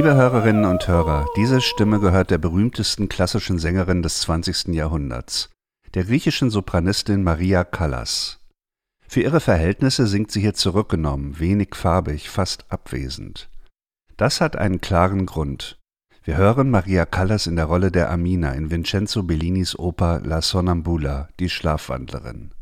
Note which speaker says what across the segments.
Speaker 1: Liebe Hörerinnen und Hörer, diese Stimme gehört der berühmtesten klassischen Sängerin des 20. Jahrhunderts, der griechischen Sopranistin Maria Callas. Für ihre Verhältnisse singt sie hier zurückgenommen, wenig farbig, fast abwesend. Das hat einen klaren Grund. Wir hören Maria Callas in der Rolle der Amina in Vincenzo Bellinis Oper La Sonnambula, die Schlafwandlerin.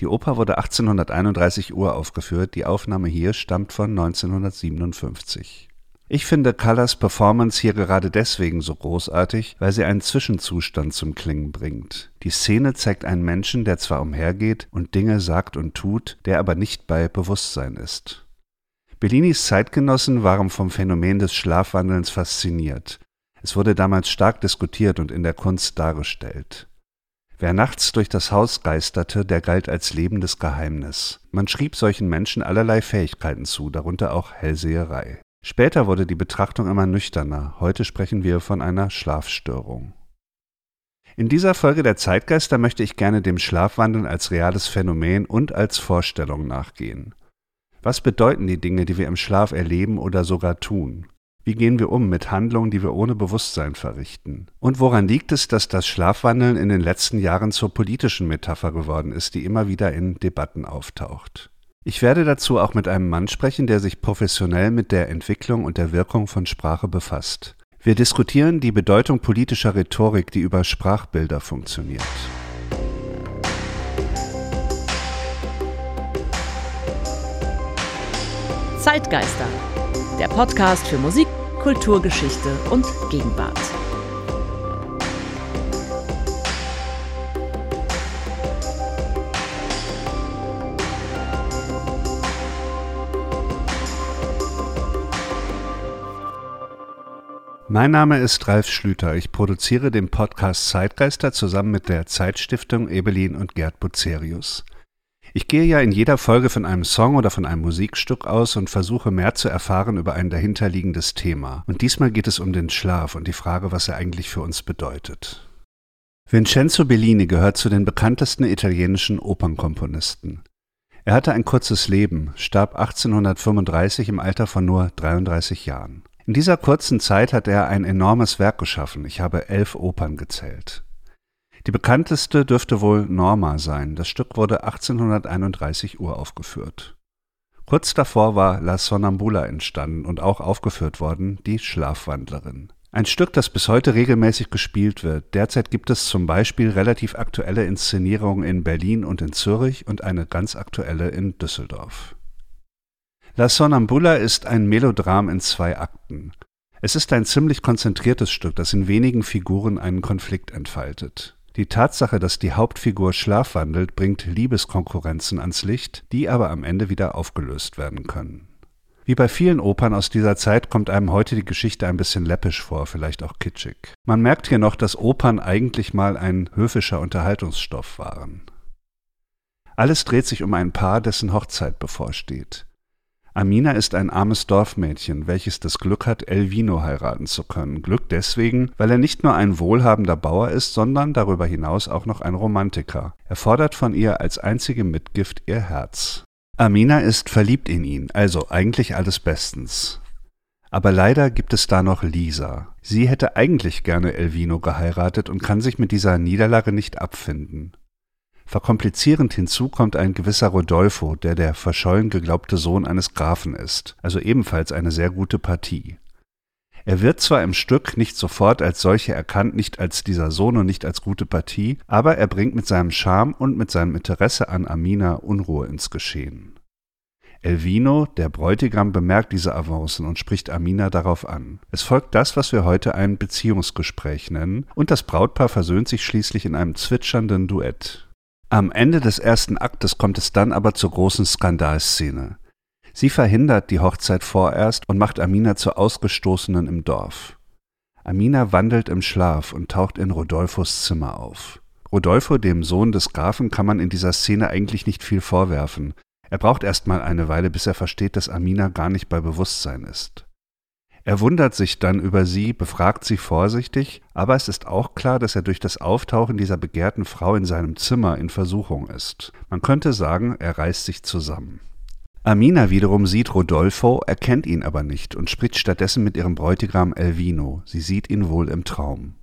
Speaker 1: Die Oper wurde 1831 uraufgeführt, die Aufnahme hier stammt von 1957. Ich finde Callas Performance hier gerade deswegen so großartig, weil sie einen Zwischenzustand zum Klingen bringt. Die Szene zeigt einen Menschen, der zwar umhergeht und Dinge sagt und tut, der aber nicht bei Bewusstsein ist. Bellinis Zeitgenossen waren vom Phänomen des Schlafwandelns fasziniert. Es wurde damals stark diskutiert und in der Kunst dargestellt. Wer nachts durch das Haus geisterte, der galt als lebendes Geheimnis. Man schrieb solchen Menschen allerlei Fähigkeiten zu, darunter auch Hellseherei. Später wurde die Betrachtung immer nüchterner, heute sprechen wir von einer Schlafstörung. In dieser Folge der Zeitgeister möchte ich gerne dem Schlafwandeln als reales Phänomen und als Vorstellung nachgehen. Was bedeuten die Dinge, die wir im Schlaf erleben oder sogar tun? Wie gehen wir um mit Handlungen, die wir ohne Bewusstsein verrichten? Und woran liegt es, dass das Schlafwandeln in den letzten Jahren zur politischen Metapher geworden ist, die immer wieder in Debatten auftaucht? Ich werde dazu auch mit einem Mann sprechen, der sich professionell mit der Entwicklung und der Wirkung von Sprache befasst. Wir diskutieren die Bedeutung politischer Rhetorik, die über Sprachbilder funktioniert.
Speaker 2: Zeitgeister, der Podcast für Musik, Kulturgeschichte und Gegenwart.
Speaker 1: Mein Name ist Ralf Schlüter. Ich produziere den Podcast Zeitgeister zusammen mit der Zeitstiftung Ebelin und Gerd Bucerius. Ich gehe ja in jeder Folge von einem Song oder von einem Musikstück aus und versuche mehr zu erfahren über ein dahinterliegendes Thema. Und diesmal geht es um den Schlaf und die Frage, was er eigentlich für uns bedeutet. Vincenzo Bellini gehört zu den bekanntesten italienischen Opernkomponisten. Er hatte ein kurzes Leben, starb 1835 im Alter von nur 33 Jahren. In dieser kurzen Zeit hat er ein enormes Werk geschaffen. Ich habe elf Opern gezählt. Die bekannteste dürfte wohl Norma sein. Das Stück wurde 1831 uraufgeführt. Kurz davor war La Sonnambula entstanden und auch aufgeführt worden, die Schlafwandlerin. Ein Stück, das bis heute regelmäßig gespielt wird. Derzeit gibt es zum Beispiel relativ aktuelle Inszenierungen in Berlin und in Zürich und eine ganz aktuelle in Düsseldorf. La Sonnambula ist ein Melodram in zwei Akten. Es ist ein ziemlich konzentriertes Stück, das in wenigen Figuren einen Konflikt entfaltet. Die Tatsache, dass die Hauptfigur schlafwandelt, bringt Liebeskonkurrenzen ans Licht, die aber am Ende wieder aufgelöst werden können. Wie bei vielen Opern aus dieser Zeit kommt einem heute die Geschichte ein bisschen läppisch vor, vielleicht auch kitschig. Man merkt hier noch, dass Opern eigentlich mal ein höfischer Unterhaltungsstoff waren. Alles dreht sich um ein Paar, dessen Hochzeit bevorsteht. Amina ist ein armes Dorfmädchen, welches das Glück hat, Elvino heiraten zu können. Glück deswegen, weil er nicht nur ein wohlhabender Bauer ist, sondern darüber hinaus auch noch ein Romantiker. Er fordert von ihr als einzige Mitgift ihr Herz. Amina ist verliebt in ihn, also eigentlich alles bestens. Aber leider gibt es da noch Lisa. Sie hätte eigentlich gerne Elvino geheiratet und kann sich mit dieser Niederlage nicht abfinden. Verkomplizierend hinzu kommt ein gewisser Rodolfo, der der verschollen geglaubte Sohn eines Grafen ist, also ebenfalls eine sehr gute Partie. Er wird zwar im Stück nicht sofort als solcher erkannt, nicht als dieser Sohn und nicht als gute Partie, aber er bringt mit seinem Charme und mit seinem Interesse an Amina Unruhe ins Geschehen. Elvino, der Bräutigam, bemerkt diese Avancen und spricht Amina darauf an. Es folgt das, was wir heute ein Beziehungsgespräch nennen, und das Brautpaar versöhnt sich schließlich in einem zwitschernden Duett. Am Ende des ersten Aktes kommt es dann aber zur großen Skandalszene. Sie verhindert die Hochzeit vorerst und macht Amina zur Ausgestoßenen im Dorf. Amina wandelt im Schlaf und taucht in Rodolfos Zimmer auf. Rodolfo, dem Sohn des Grafen, kann man in dieser Szene eigentlich nicht viel vorwerfen. Er braucht erst mal eine Weile, bis er versteht, dass Amina gar nicht bei Bewusstsein ist. Er wundert sich dann über sie, befragt sie vorsichtig, aber es ist auch klar, dass er durch das Auftauchen dieser begehrten Frau in seinem Zimmer in Versuchung ist. Man könnte sagen, er reißt sich zusammen. Amina wiederum sieht Rodolfo, erkennt ihn aber nicht und spricht stattdessen mit ihrem Bräutigam Elvino. Sie sieht ihn wohl im Traum.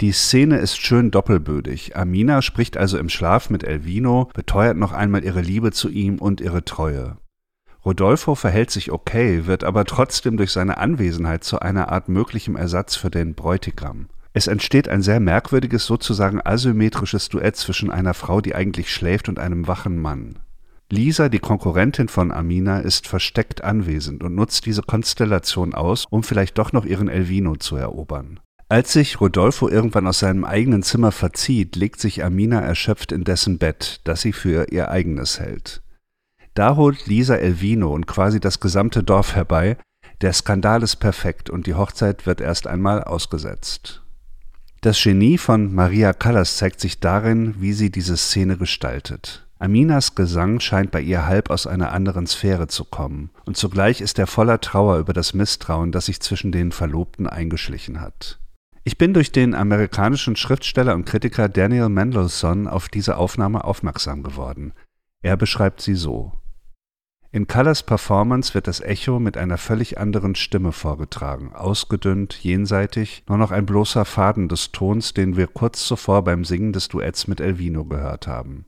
Speaker 1: Die Szene ist schön doppelbödig. Amina spricht also im Schlaf mit Elvino, beteuert noch einmal ihre Liebe zu ihm und ihre Treue. Rodolfo verhält sich okay, wird aber trotzdem durch seine Anwesenheit zu einer Art möglichem Ersatz für den Bräutigam. Es entsteht ein sehr merkwürdiges, sozusagen asymmetrisches Duett zwischen einer Frau, die eigentlich schläft, und einem wachen Mann. Lisa, die Konkurrentin von Amina, ist versteckt anwesend und nutzt diese Konstellation aus, um vielleicht doch noch ihren Elvino zu erobern. Als sich Rodolfo irgendwann aus seinem eigenen Zimmer verzieht, legt sich Amina erschöpft in dessen Bett, das sie für ihr eigenes hält. Da holt Lisa Elvino und quasi das gesamte Dorf herbei, der Skandal ist perfekt und die Hochzeit wird erst einmal ausgesetzt. Das Genie von Maria Callas zeigt sich darin, wie sie diese Szene gestaltet. Aminas Gesang scheint bei ihr halb aus einer anderen Sphäre zu kommen, und zugleich ist er voller Trauer über das Misstrauen, das sich zwischen den Verlobten eingeschlichen hat. Ich bin durch den amerikanischen Schriftsteller und Kritiker Daniel Mendelssohn auf diese Aufnahme aufmerksam geworden. Er beschreibt sie so. In Callas Performance wird das Echo mit einer völlig anderen Stimme vorgetragen, ausgedünnt, jenseitig, nur noch ein bloßer Faden des Tons, den wir kurz zuvor beim Singen des Duetts mit Elvino gehört haben.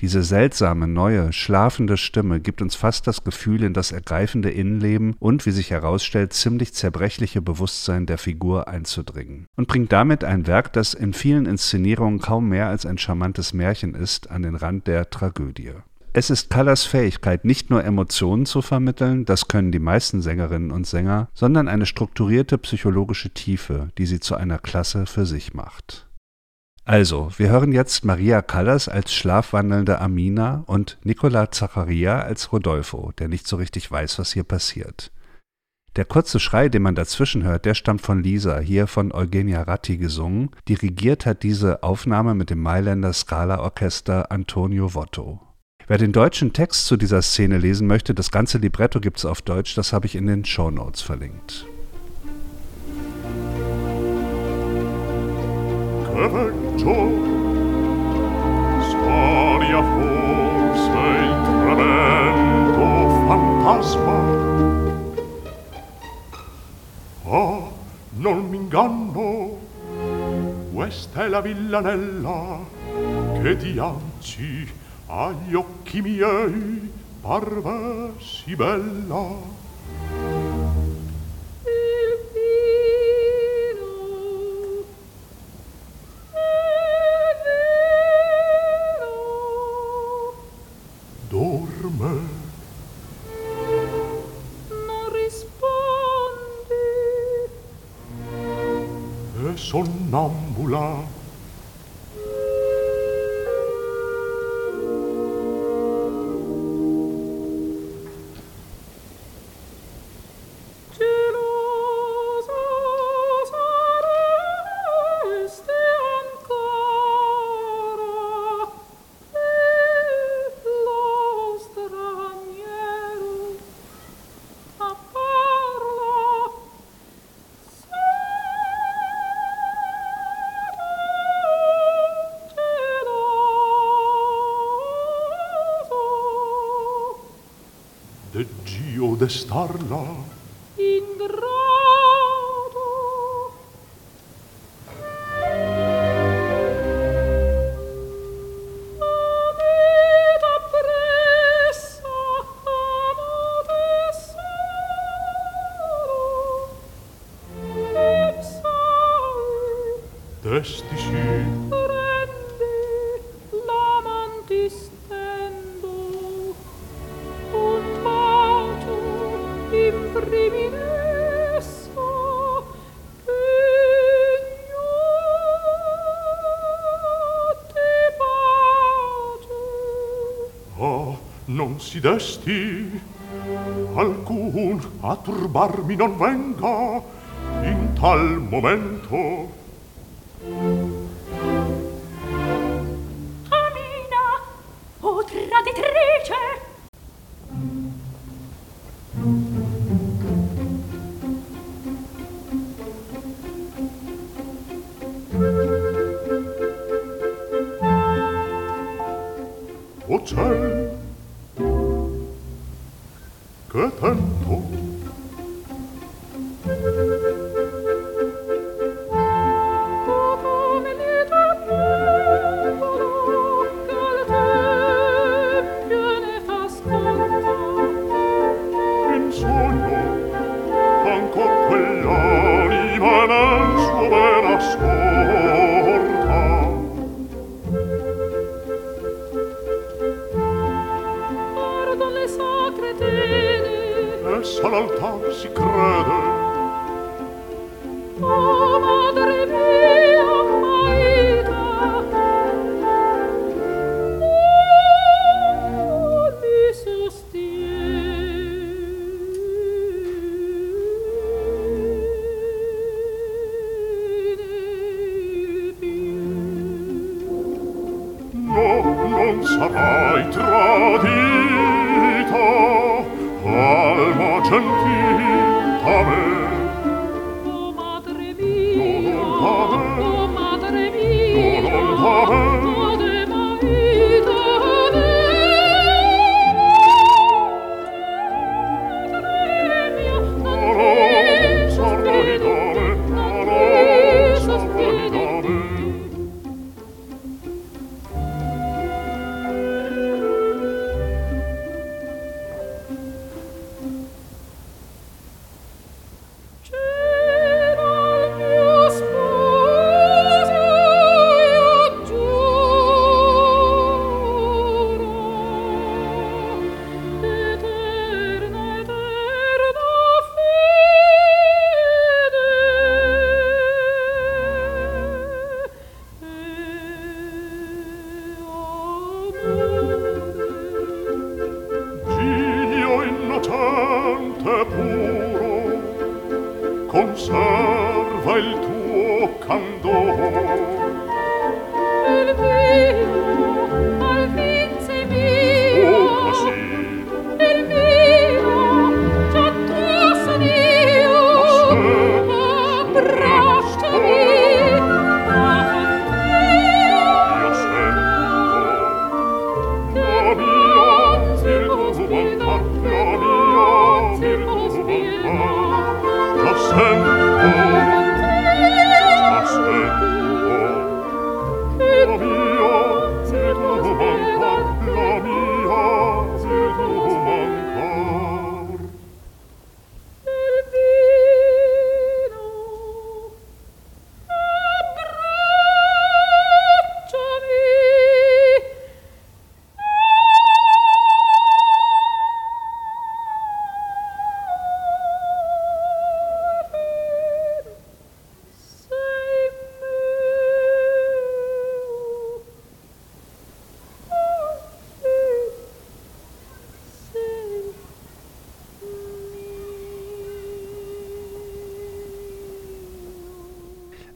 Speaker 1: Diese seltsame, neue, schlafende Stimme gibt uns fast das Gefühl in das ergreifende Innenleben und, wie sich herausstellt, ziemlich zerbrechliche Bewusstsein der Figur einzudringen. Und bringt damit ein Werk, das in vielen Inszenierungen kaum mehr als ein charmantes Märchen ist, an den Rand der Tragödie. Es ist Callas Fähigkeit, nicht nur Emotionen zu vermitteln, das können die meisten Sängerinnen und Sänger, sondern eine strukturierte psychologische Tiefe, die sie zu einer Klasse für sich macht. Also, wir hören jetzt Maria Callas als schlafwandelnde Amina und Nicola Zacharia als Rodolfo, der nicht so richtig weiß, was hier passiert. Der kurze Schrei, den man dazwischen hört, der stammt von Lisa, hier von Eugenia Ratti gesungen. Dirigiert hat diese Aufnahme mit dem Mailänder Scala-Orchester Antonio Votto. Wer den deutschen Text zu dieser Szene lesen möchte, das ganze Libretto gibt es auf Deutsch, das habe ich in den Show Notes verlinkt.
Speaker 3: veggio storia forse il tremendo fantasma. Oh non m'inganno questa è la villanella che dianzi agli occhi miei parve sì bella. Sonnambula starlight. occidesti alcun a turbarmi non venga in tal momento. Che tento conserva il tuo candor.
Speaker 4: Il mio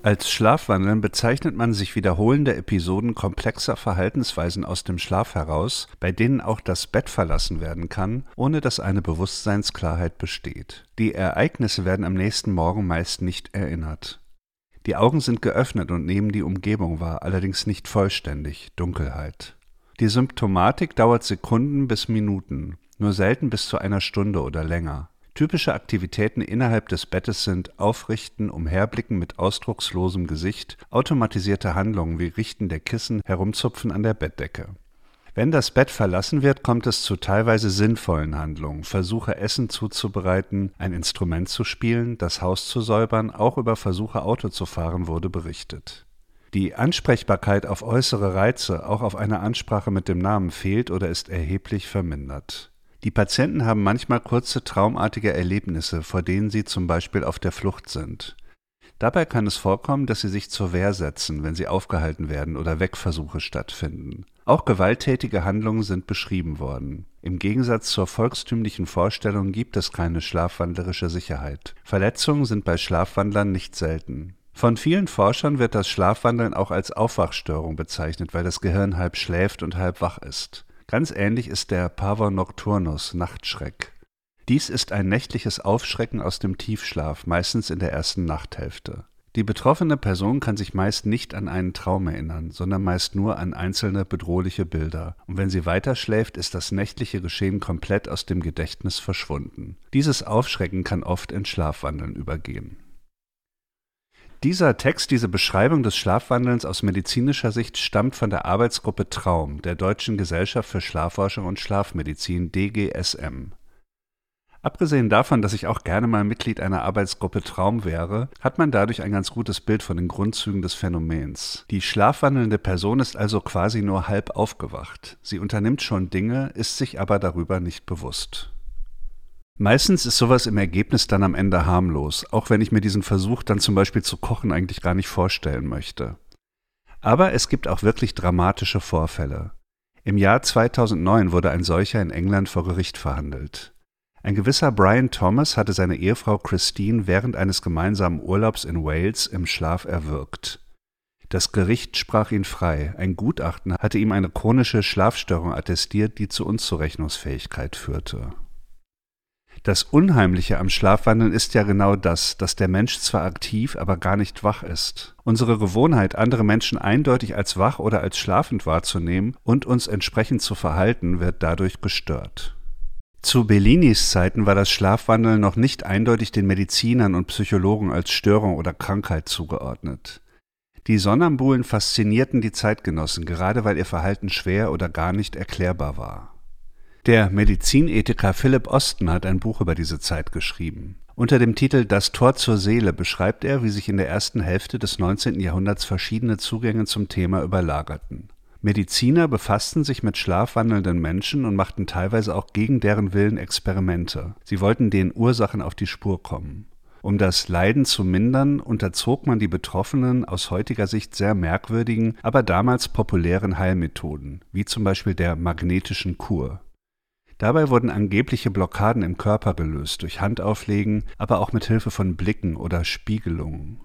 Speaker 1: Als Schlafwandeln bezeichnet man sich wiederholende Episoden komplexer Verhaltensweisen aus dem Schlaf heraus, bei denen auch das Bett verlassen werden kann, ohne dass eine Bewusstseinsklarheit besteht. Die Ereignisse werden am nächsten Morgen meist nicht erinnert. Die Augen sind geöffnet und nehmen die Umgebung wahr, allerdings nicht vollständig Dunkelheit. Die Symptomatik dauert Sekunden bis Minuten, nur selten bis zu einer Stunde oder länger. Typische Aktivitäten innerhalb des Bettes sind Aufrichten, Umherblicken mit ausdruckslosem Gesicht, automatisierte Handlungen wie Richten der Kissen, Herumzupfen an der Bettdecke. Wenn das Bett verlassen wird, kommt es zu teilweise sinnvollen Handlungen. Versuche Essen zuzubereiten, ein Instrument zu spielen, das Haus zu säubern, auch über Versuche Auto zu fahren wurde berichtet. Die Ansprechbarkeit auf äußere Reize, auch auf eine Ansprache mit dem Namen fehlt oder ist erheblich vermindert. Die Patienten haben manchmal kurze traumartige Erlebnisse, vor denen sie zum Beispiel auf der Flucht sind. Dabei kann es vorkommen, dass sie sich zur Wehr setzen, wenn sie aufgehalten werden oder Wegversuche stattfinden. Auch gewalttätige Handlungen sind beschrieben worden. Im Gegensatz zur volkstümlichen Vorstellung gibt es keine schlafwandlerische Sicherheit. Verletzungen sind bei Schlafwandlern nicht selten. Von vielen Forschern wird das Schlafwandeln auch als Aufwachstörung bezeichnet, weil das Gehirn halb schläft und halb wach ist. Ganz ähnlich ist der Pavor nocturnus, Nachtschreck. Dies ist ein nächtliches Aufschrecken aus dem Tiefschlaf, meistens in der ersten Nachthälfte. Die betroffene Person kann sich meist nicht an einen Traum erinnern, sondern meist nur an einzelne bedrohliche Bilder. Und wenn sie weiterschläft, ist das nächtliche Geschehen komplett aus dem Gedächtnis verschwunden. Dieses Aufschrecken kann oft in Schlafwandeln übergehen. Dieser Text, diese Beschreibung des Schlafwandelns aus medizinischer Sicht stammt von der Arbeitsgruppe Traum der Deutschen Gesellschaft für Schlafforschung und Schlafmedizin DGSM. Abgesehen davon, dass ich auch gerne mal Mitglied einer Arbeitsgruppe Traum wäre, hat man dadurch ein ganz gutes Bild von den Grundzügen des Phänomens. Die schlafwandelnde Person ist also quasi nur halb aufgewacht. Sie unternimmt schon Dinge, ist sich aber darüber nicht bewusst. Meistens ist sowas im Ergebnis dann am Ende harmlos, auch wenn ich mir diesen Versuch dann zum Beispiel zu kochen eigentlich gar nicht vorstellen möchte. Aber es gibt auch wirklich dramatische Vorfälle. Im Jahr 2009 wurde ein solcher in England vor Gericht verhandelt. Ein gewisser Brian Thomas hatte seine Ehefrau Christine während eines gemeinsamen Urlaubs in Wales im Schlaf erwürgt. Das Gericht sprach ihn frei. Ein Gutachten hatte ihm eine chronische Schlafstörung attestiert, die zu Unzurechnungsfähigkeit führte. Das Unheimliche am Schlafwandeln ist ja genau das, dass der Mensch zwar aktiv, aber gar nicht wach ist. Unsere Gewohnheit, andere Menschen eindeutig als wach oder als schlafend wahrzunehmen und uns entsprechend zu verhalten, wird dadurch gestört. Zu Bellinis Zeiten war das Schlafwandeln noch nicht eindeutig den Medizinern und Psychologen als Störung oder Krankheit zugeordnet. Die Sonnambulen faszinierten die Zeitgenossen, gerade weil ihr Verhalten schwer oder gar nicht erklärbar war. Der Medizinethiker Philipp Osten hat ein Buch über diese Zeit geschrieben. Unter dem Titel Das Tor zur Seele beschreibt er, wie sich in der ersten Hälfte des 19. Jahrhunderts verschiedene Zugänge zum Thema überlagerten. Mediziner befassten sich mit schlafwandelnden Menschen und machten teilweise auch gegen deren Willen Experimente. Sie wollten den Ursachen auf die Spur kommen. Um das Leiden zu mindern, unterzog man die Betroffenen aus heutiger Sicht sehr merkwürdigen, aber damals populären Heilmethoden, wie zum Beispiel der magnetischen Kur. Dabei wurden angebliche Blockaden im Körper gelöst durch Handauflegen, aber auch mit Hilfe von Blicken oder Spiegelungen.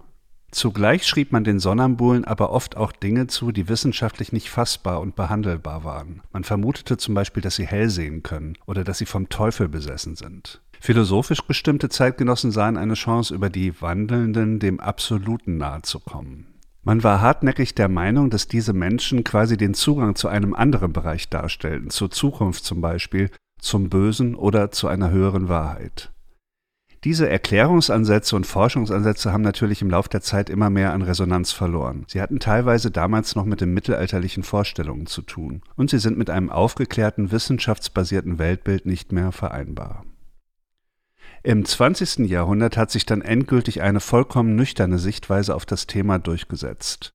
Speaker 1: Zugleich schrieb man den Sonnambulen aber oft auch Dinge zu, die wissenschaftlich nicht fassbar und behandelbar waren. Man vermutete zum Beispiel, dass sie hell sehen können oder dass sie vom Teufel besessen sind. Philosophisch bestimmte Zeitgenossen sahen eine Chance, über die Wandelnden dem Absoluten nahezukommen. Man war hartnäckig der Meinung, dass diese Menschen quasi den Zugang zu einem anderen Bereich darstellten, zur Zukunft zum Beispiel, zum Bösen oder zu einer höheren Wahrheit. Diese Erklärungsansätze und Forschungsansätze haben natürlich im Laufe der Zeit immer mehr an Resonanz verloren. Sie hatten teilweise damals noch mit den mittelalterlichen Vorstellungen zu tun und sie sind mit einem aufgeklärten, wissenschaftsbasierten Weltbild nicht mehr vereinbar. Im 20. Jahrhundert hat sich dann endgültig eine vollkommen nüchterne Sichtweise auf das Thema durchgesetzt.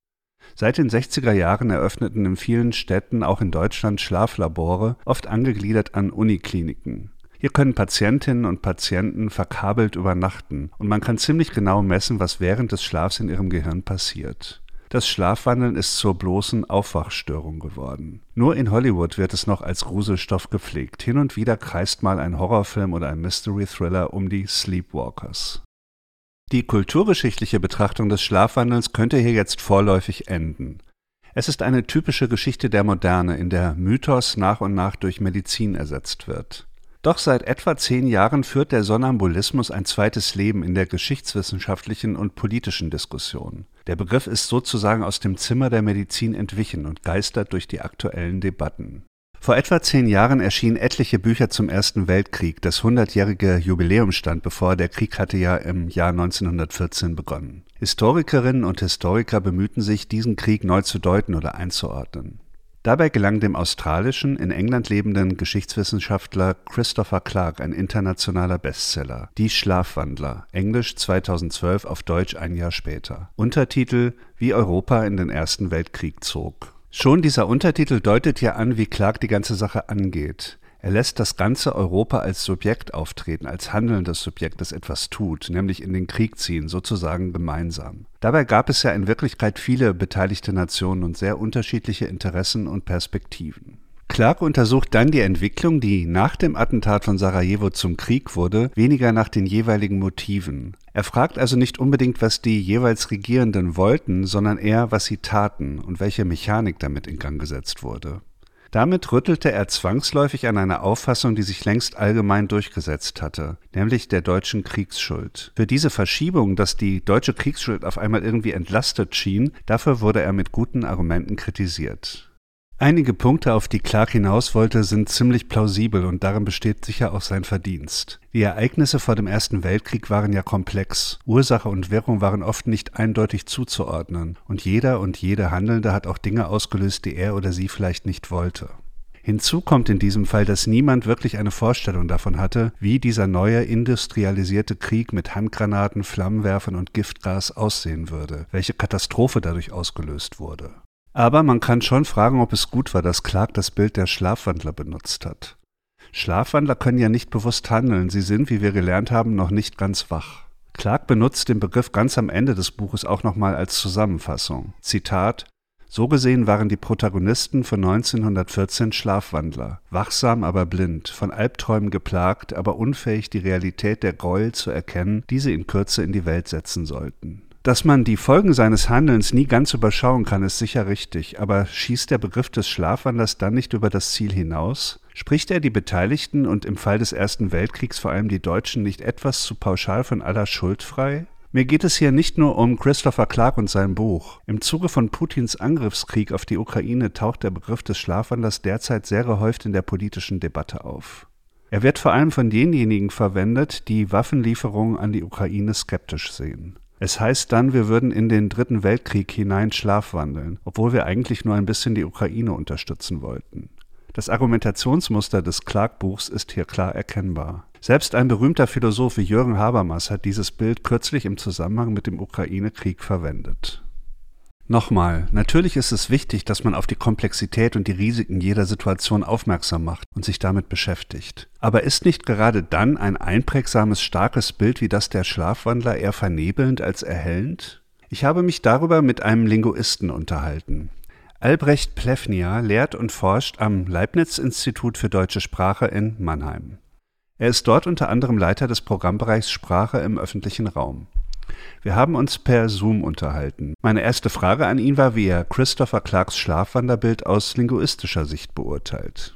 Speaker 1: Seit den 60er Jahren eröffneten in vielen Städten, auch in Deutschland, Schlaflabore, oft angegliedert an Unikliniken. Hier können Patientinnen und Patienten verkabelt übernachten und man kann ziemlich genau messen, was während des Schlafs in ihrem Gehirn passiert. Das Schlafwandeln ist zur bloßen Aufwachstörung geworden. Nur in Hollywood wird es noch als Gruselstoff gepflegt. Hin und wieder kreist mal ein Horrorfilm oder ein Mystery Thriller um die Sleepwalkers. Die kulturgeschichtliche Betrachtung des Schlafwandelns könnte hier jetzt vorläufig enden. Es ist eine typische Geschichte der Moderne, in der Mythos nach und nach durch Medizin ersetzt wird. Doch seit etwa zehn Jahren führt der Sonnambulismus ein zweites Leben in der geschichtswissenschaftlichen und politischen Diskussion. Der Begriff ist sozusagen aus dem Zimmer der Medizin entwichen und geistert durch die aktuellen Debatten. Vor etwa zehn Jahren erschienen etliche Bücher zum Ersten Weltkrieg. Das hundertjährige Jubiläum stand bevor, der Krieg hatte ja im Jahr 1914 begonnen. Historikerinnen und Historiker bemühten sich, diesen Krieg neu zu deuten oder einzuordnen. Dabei gelang dem australischen, in England lebenden Geschichtswissenschaftler Christopher Clark ein internationaler Bestseller, Die Schlafwandler, englisch 2012, auf Deutsch ein Jahr später. Untertitel Wie Europa in den Ersten Weltkrieg zog. Schon dieser Untertitel deutet ja an, wie Clark die ganze Sache angeht. Er lässt das ganze Europa als Subjekt auftreten, als handelndes Subjekt, das etwas tut, nämlich in den Krieg ziehen, sozusagen gemeinsam. Dabei gab es ja in Wirklichkeit viele beteiligte Nationen und sehr unterschiedliche Interessen und Perspektiven. Clark untersucht dann die Entwicklung, die nach dem Attentat von Sarajevo zum Krieg wurde, weniger nach den jeweiligen Motiven. Er fragt also nicht unbedingt, was die jeweils Regierenden wollten, sondern eher, was sie taten und welche Mechanik damit in Gang gesetzt wurde. Damit rüttelte er zwangsläufig an einer Auffassung, die sich längst allgemein durchgesetzt hatte, nämlich der deutschen Kriegsschuld. Für diese Verschiebung, dass die deutsche Kriegsschuld auf einmal irgendwie entlastet schien, dafür wurde er mit guten Argumenten kritisiert. Einige Punkte, auf die Clark hinaus wollte, sind ziemlich plausibel und darin besteht sicher auch sein Verdienst. Die Ereignisse vor dem Ersten Weltkrieg waren ja komplex. Ursache und Wirkung waren oft nicht eindeutig zuzuordnen. Und jeder und jede Handelnde hat auch Dinge ausgelöst, die er oder sie vielleicht nicht wollte. Hinzu kommt in diesem Fall, dass niemand wirklich eine Vorstellung davon hatte, wie dieser neue industrialisierte Krieg mit Handgranaten, Flammenwerfern und Giftgas aussehen würde, welche Katastrophe dadurch ausgelöst wurde. Aber man kann schon fragen, ob es gut war, dass Clark das Bild der Schlafwandler benutzt hat. Schlafwandler können ja nicht bewusst handeln, sie sind, wie wir gelernt haben, noch nicht ganz wach. Clark benutzt den Begriff ganz am Ende des Buches auch nochmal als Zusammenfassung. Zitat So gesehen waren die Protagonisten von 1914 Schlafwandler, wachsam aber blind, von Albträumen geplagt, aber unfähig, die Realität der Gräuel zu erkennen, die sie in Kürze in die Welt setzen sollten. Dass man die Folgen seines Handelns nie ganz überschauen kann, ist sicher richtig, aber schießt der Begriff des Schlafwandlers dann nicht über das Ziel hinaus? Spricht er die Beteiligten und im Fall des Ersten Weltkriegs vor allem die Deutschen nicht etwas zu pauschal von aller Schuld frei? Mir geht es hier nicht nur um Christopher Clark und sein Buch. Im Zuge von Putins Angriffskrieg auf die Ukraine taucht der Begriff des Schlafwandlers derzeit sehr gehäuft in der politischen Debatte auf. Er wird vor allem von denjenigen verwendet, die Waffenlieferungen an die Ukraine skeptisch sehen. Es heißt dann, wir würden in den Dritten Weltkrieg hinein schlafwandeln, obwohl wir eigentlich nur ein bisschen die Ukraine unterstützen wollten. Das Argumentationsmuster des Clark-Buchs ist hier klar erkennbar. Selbst ein berühmter Philosoph wie Jürgen Habermas hat dieses Bild kürzlich im Zusammenhang mit dem Ukraine-Krieg verwendet. Nochmal, natürlich ist es wichtig, dass man auf die Komplexität und die Risiken jeder Situation aufmerksam macht und sich damit beschäftigt. Aber ist nicht gerade dann ein einprägsames, starkes Bild wie das der Schlafwandler eher vernebelnd als erhellend? Ich habe mich darüber mit einem Linguisten unterhalten. Albrecht Plefnia lehrt und forscht am Leibniz-Institut für deutsche Sprache in Mannheim. Er ist dort unter anderem Leiter des Programmbereichs Sprache im öffentlichen Raum. Wir haben uns per Zoom unterhalten. Meine erste Frage an ihn war, wie er Christopher Clarks Schlafwanderbild aus linguistischer Sicht beurteilt.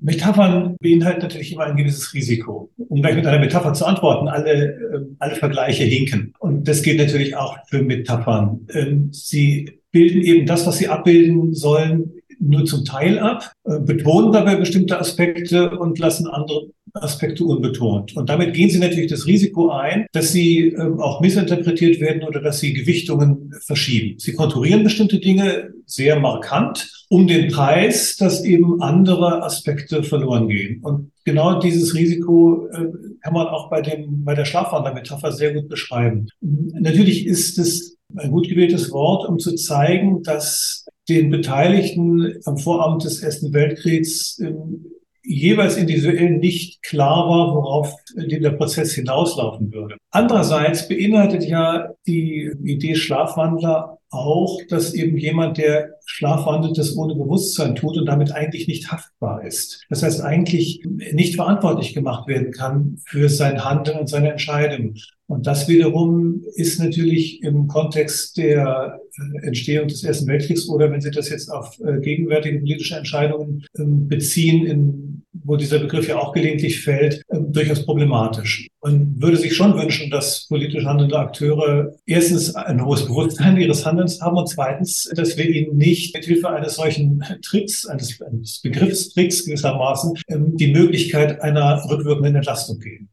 Speaker 5: Metaphern beinhalten natürlich immer ein gewisses Risiko. Um gleich mit einer Metapher zu antworten, alle, ähm, alle Vergleiche hinken. Und das gilt natürlich auch für Metaphern. Ähm, sie bilden eben das, was sie abbilden sollen, nur zum Teil ab, äh, betonen dabei bestimmte Aspekte und lassen andere Aspekte unbetont. Und damit gehen Sie natürlich das Risiko ein, dass Sie ähm, auch missinterpretiert werden oder dass Sie Gewichtungen verschieben. Sie konturieren bestimmte Dinge sehr markant um den Preis, dass eben andere Aspekte verloren gehen. Und genau dieses Risiko äh, kann man auch bei, dem, bei der Schlafwandermetapher sehr gut beschreiben. Natürlich ist es ein gut gewähltes Wort, um zu zeigen, dass den Beteiligten am Vorabend des Ersten Weltkriegs ähm, jeweils individuell nicht klar war, worauf der Prozess hinauslaufen würde. Andererseits beinhaltet ja die Idee Schlafwandler auch, dass eben jemand, der schlafwandelt, das ohne Bewusstsein tut und damit eigentlich nicht haftbar ist. Das heißt, eigentlich nicht verantwortlich gemacht werden kann für sein Handeln und seine Entscheidungen. Und das wiederum ist natürlich im Kontext der äh, Entstehung des Ersten Weltkriegs oder wenn Sie das jetzt auf äh, gegenwärtige politische Entscheidungen ähm, beziehen, in, wo dieser Begriff ja auch gelegentlich fällt, ähm, durchaus problematisch. Man würde sich schon wünschen, dass politisch handelnde Akteure erstens ein hohes Bewusstsein ihres Handelns haben und zweitens, dass wir ihnen nicht mit Hilfe eines solchen Tricks, eines, eines Begriffstricks gewissermaßen, ähm, die Möglichkeit einer rückwirkenden Entlastung geben.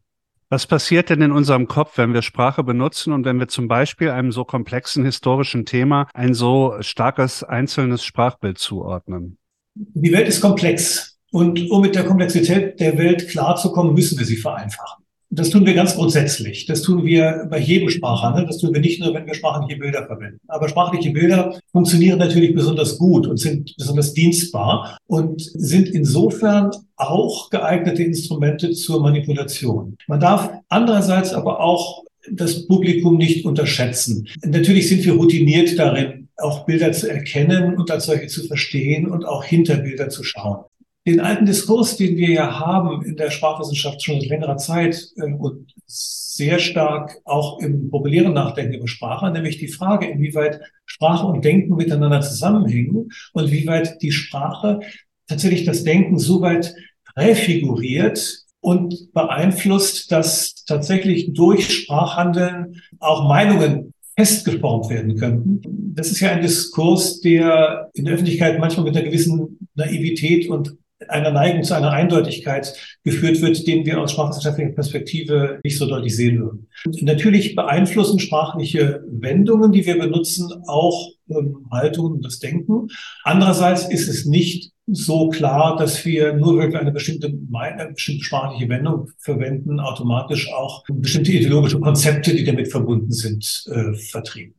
Speaker 1: Was passiert denn in unserem Kopf, wenn wir Sprache benutzen und wenn wir zum Beispiel einem so komplexen historischen Thema ein so starkes einzelnes Sprachbild zuordnen?
Speaker 5: Die Welt ist komplex. Und um mit der Komplexität der Welt klarzukommen, müssen wir sie vereinfachen. Das tun wir ganz grundsätzlich. Das tun wir bei jedem Sprachhandel. Das tun wir nicht nur, wenn wir sprachliche Bilder verwenden. Aber sprachliche Bilder funktionieren natürlich besonders gut und sind besonders dienstbar und sind insofern auch geeignete Instrumente zur Manipulation. Man darf andererseits aber auch das Publikum nicht unterschätzen. Natürlich sind wir routiniert darin, auch Bilder zu erkennen und als solche zu verstehen und auch hinter Bilder zu schauen den alten Diskurs, den wir ja haben in der Sprachwissenschaft schon seit längerer Zeit äh, und sehr stark auch im populären Nachdenken über Sprache, nämlich die Frage, inwieweit Sprache und Denken miteinander zusammenhängen und wie weit die Sprache tatsächlich das Denken so weit präfiguriert und beeinflusst, dass tatsächlich durch Sprachhandeln auch Meinungen festgeformt werden könnten. Das ist ja ein Diskurs, der in der Öffentlichkeit manchmal mit einer gewissen Naivität und einer Neigung zu einer Eindeutigkeit geführt wird, den wir aus sprachwissenschaftlicher Perspektive nicht so deutlich sehen würden. Und natürlich beeinflussen sprachliche Wendungen, die wir benutzen, auch ähm, Haltungen und das Denken. Andererseits ist es nicht so klar, dass wir nur, weil wir eine bestimmte, eine bestimmte sprachliche Wendung verwenden, automatisch auch bestimmte ideologische Konzepte, die damit verbunden sind, äh, vertreten.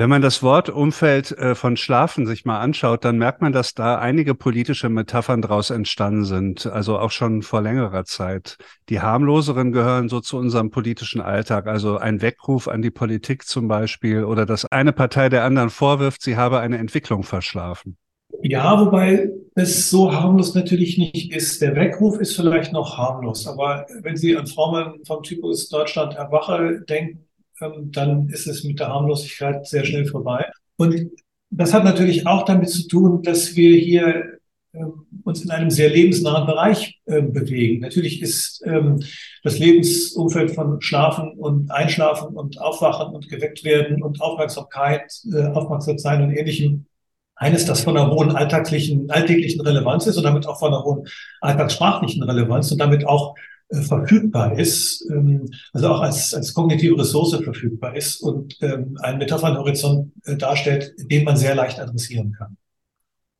Speaker 1: Wenn man das Wortumfeld äh, von Schlafen sich mal anschaut, dann merkt man, dass da einige politische Metaphern daraus entstanden sind, also auch schon vor längerer Zeit. Die harmloseren gehören so zu unserem politischen Alltag, also ein Weckruf an die Politik zum Beispiel oder dass eine Partei der anderen vorwirft, sie habe eine Entwicklung verschlafen.
Speaker 5: Ja, wobei es so harmlos natürlich nicht ist. Der Weckruf ist vielleicht noch harmlos, aber wenn Sie an Formeln vom Typus Deutschland erwache denken, dann ist es mit der Harmlosigkeit sehr schnell vorbei. Und das hat natürlich auch damit zu tun, dass wir hier ähm, uns in einem sehr lebensnahen Bereich äh, bewegen. Natürlich ist ähm, das Lebensumfeld von Schlafen und Einschlafen und Aufwachen und geweckt werden und Aufmerksamkeit, äh, aufmerksam sein und ähnlichem eines, das von einer hohen alltäglichen, alltäglichen Relevanz ist und damit auch von einer hohen alltagssprachlichen Relevanz und damit auch äh, verfügbar ist, ähm, also auch als, als kognitive Ressource verfügbar ist und ähm, einen Metaphernhorizont äh, darstellt, den man sehr leicht adressieren kann.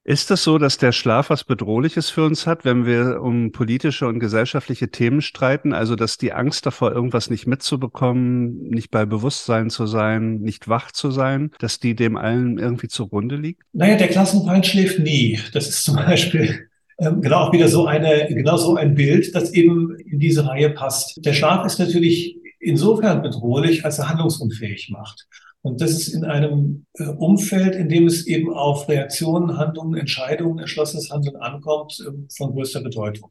Speaker 1: Ist es so, dass der Schlaf was Bedrohliches für uns hat, wenn wir um politische und gesellschaftliche Themen streiten? Also, dass die Angst davor, irgendwas nicht mitzubekommen, nicht bei Bewusstsein zu sein, nicht wach zu sein, dass die dem allen irgendwie zugrunde liegt?
Speaker 5: Naja, der Klassenfeind schläft nie. Das ist zum Beispiel genau auch wieder so eine, genau so ein Bild, das eben in diese Reihe passt. Der Schlaf ist natürlich insofern bedrohlich, als er handlungsunfähig macht. Und das ist in einem äh, Umfeld, in dem es eben auf Reaktionen, Handlungen, Entscheidungen, entschlossenes Handeln ankommt, ähm, von größter Bedeutung.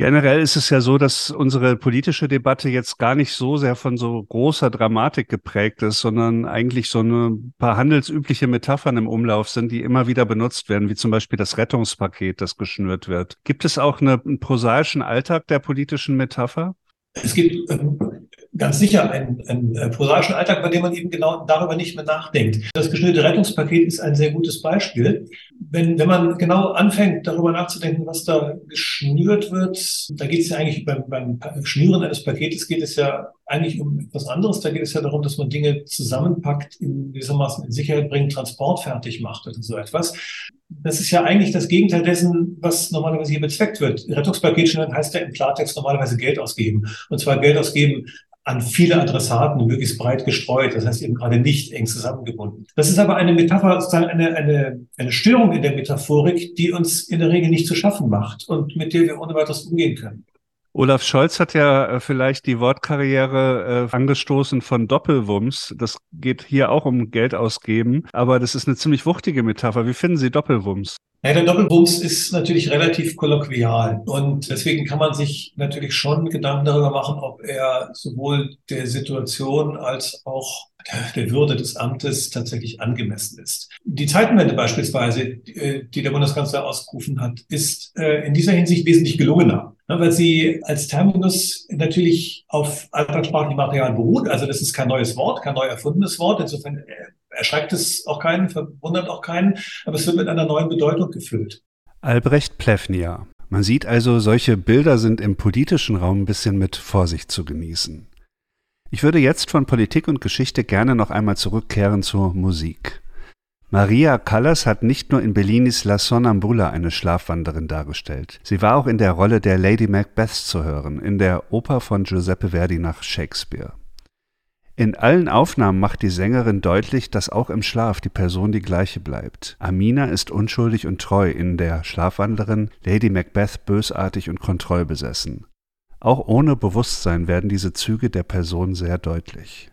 Speaker 1: Generell ist es ja so, dass unsere politische Debatte jetzt gar nicht so sehr von so großer Dramatik geprägt ist, sondern eigentlich so ein paar handelsübliche Metaphern im Umlauf sind, die immer wieder benutzt werden, wie zum Beispiel das Rettungspaket, das geschnürt wird. Gibt es auch eine, einen prosaischen Alltag der politischen Metapher?
Speaker 5: Es gibt ganz sicher einen, einen äh, prosaischen Alltag, bei dem man eben genau darüber nicht mehr nachdenkt. Das geschnürte Rettungspaket ist ein sehr gutes Beispiel. Wenn, wenn man genau anfängt, darüber nachzudenken, was da geschnürt wird, da geht es ja eigentlich beim, beim Schnüren eines Paketes geht es ja eigentlich um etwas anderes. Da geht es ja darum, dass man Dinge zusammenpackt, in gewissermaßen in Sicherheit bringt, transportfertig macht oder so etwas. Das ist ja eigentlich das Gegenteil dessen, was normalerweise hier bezweckt wird. Rettungspaket heißt ja im Klartext normalerweise Geld ausgeben. Und zwar Geld ausgeben an viele Adressaten möglichst breit gestreut, das heißt eben gerade nicht eng zusammengebunden. Das ist aber eine Metapher, sozusagen eine, eine, eine Störung in der Metaphorik, die uns in der Regel nicht zu schaffen macht und mit der wir ohne weiteres umgehen können.
Speaker 1: Olaf Scholz hat ja äh, vielleicht die Wortkarriere äh, angestoßen von Doppelwumms. Das geht hier auch um Geld ausgeben, aber das ist eine ziemlich wuchtige Metapher. Wie finden Sie Doppelwumms?
Speaker 5: Ja, der Doppelwumms ist natürlich relativ kolloquial und deswegen kann man sich natürlich schon Gedanken darüber machen, ob er sowohl der Situation als auch der Würde des Amtes tatsächlich angemessen ist. Die Zeitenwende beispielsweise, äh, die der Bundeskanzler ausgerufen hat, ist äh, in dieser Hinsicht wesentlich gelungener, ne, weil sie als Terminus natürlich auf alltagssprachlichem Material beruht. Also das ist kein neues Wort, kein neu erfundenes Wort. Insofern äh, erschreckt es auch keinen, verwundert auch keinen, aber es wird mit einer neuen Bedeutung gefüllt.
Speaker 1: Albrecht Plefnia. Man sieht also, solche Bilder sind im politischen Raum ein bisschen mit Vorsicht zu genießen. Ich würde jetzt von Politik und Geschichte gerne noch einmal zurückkehren zur Musik. Maria Callas hat nicht nur in Bellinis La Sonnambula eine Schlafwanderin dargestellt. Sie war auch in der Rolle der Lady Macbeth zu hören, in der Oper von Giuseppe Verdi nach Shakespeare. In allen Aufnahmen macht die Sängerin deutlich, dass auch im Schlaf die Person die gleiche bleibt. Amina ist unschuldig und treu, in der Schlafwanderin Lady Macbeth bösartig und kontrollbesessen. Auch ohne Bewusstsein werden diese Züge der Person sehr deutlich.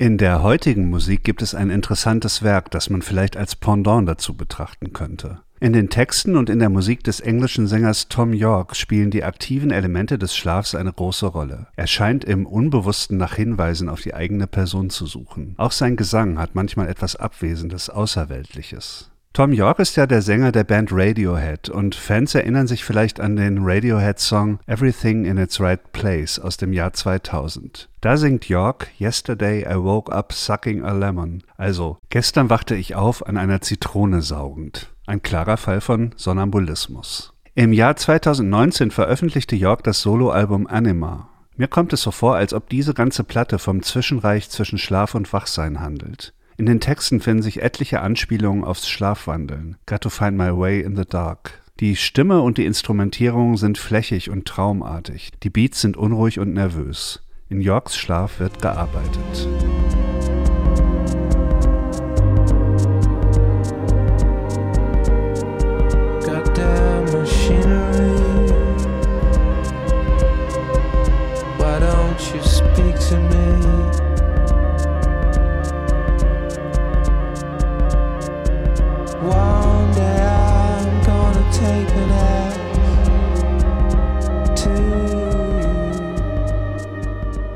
Speaker 1: In der heutigen Musik gibt es ein interessantes Werk, das man vielleicht als Pendant dazu betrachten könnte. In den Texten und in der Musik des englischen Sängers Tom York spielen die aktiven Elemente des Schlafs eine große Rolle. Er scheint im Unbewussten nach Hinweisen auf die eigene Person zu suchen. Auch sein Gesang hat manchmal etwas Abwesendes, Außerweltliches. Tom York ist ja der Sänger der Band Radiohead und Fans erinnern sich vielleicht an den Radiohead-Song Everything in its Right Place aus dem Jahr 2000. Da singt York Yesterday I woke up sucking a lemon, also gestern wachte ich auf an einer Zitrone saugend. Ein klarer Fall von Sonambulismus. Im Jahr 2019 veröffentlichte York das Soloalbum Anima. Mir kommt es so vor, als ob diese ganze Platte vom Zwischenreich zwischen Schlaf und Wachsein handelt. In den Texten finden sich etliche Anspielungen aufs Schlafwandeln. Got to find my way in the dark. Die Stimme und die Instrumentierung sind flächig und traumartig. Die Beats sind unruhig und nervös. In Yorks Schlaf wird gearbeitet.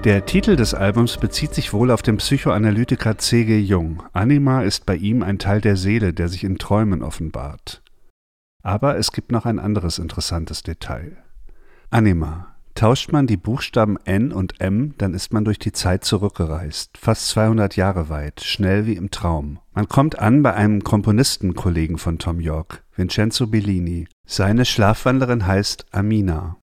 Speaker 1: Der Titel des Albums bezieht sich wohl auf den Psychoanalytiker C.G. Jung. Anima ist bei ihm ein Teil der Seele, der sich in Träumen offenbart. Aber es gibt noch ein anderes interessantes Detail. Anima. Tauscht man die Buchstaben N und M, dann ist man durch die Zeit zurückgereist, fast 200 Jahre weit, schnell wie im Traum. Man kommt an bei einem Komponistenkollegen von Tom York, Vincenzo Bellini. Seine Schlafwandlerin heißt Amina.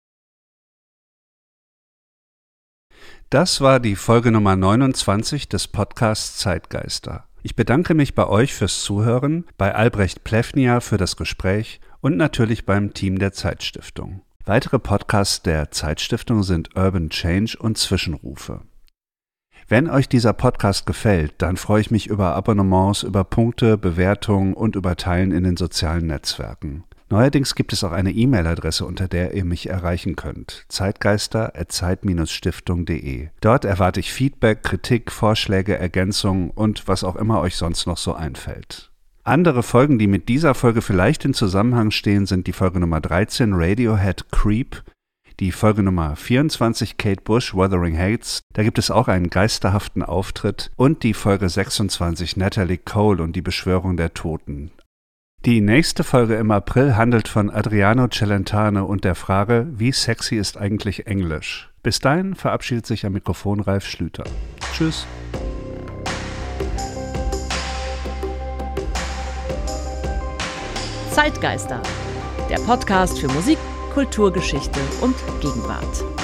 Speaker 1: Das war die Folge Nummer 29 des Podcasts Zeitgeister. Ich bedanke mich bei euch fürs Zuhören, bei Albrecht Plefnia für das Gespräch und natürlich beim Team der Zeitstiftung. Weitere Podcasts der Zeitstiftung sind Urban Change und Zwischenrufe. Wenn euch dieser Podcast gefällt, dann freue ich mich über Abonnements, über Punkte, Bewertungen und über Teilen in den sozialen Netzwerken. Neuerdings gibt es auch eine E-Mail-Adresse, unter der ihr mich erreichen könnt. Zeitgeister.zeit-stiftung.de. Dort erwarte ich Feedback, Kritik, Vorschläge, Ergänzungen und was auch immer euch sonst noch so einfällt. Andere Folgen, die mit dieser Folge vielleicht in Zusammenhang stehen, sind die Folge Nummer 13 Radiohead Creep, die Folge Nummer 24 Kate Bush Wuthering Heights, da gibt es auch einen geisterhaften Auftritt und die Folge 26 Natalie Cole und die Beschwörung der Toten. Die nächste Folge im April handelt von Adriano Celentano und der Frage, wie sexy ist eigentlich Englisch? Bis dahin verabschiedet sich am Mikrofon Ralf Schlüter. Tschüss.
Speaker 2: Zeitgeister, der Podcast für Musik, Kulturgeschichte und Gegenwart.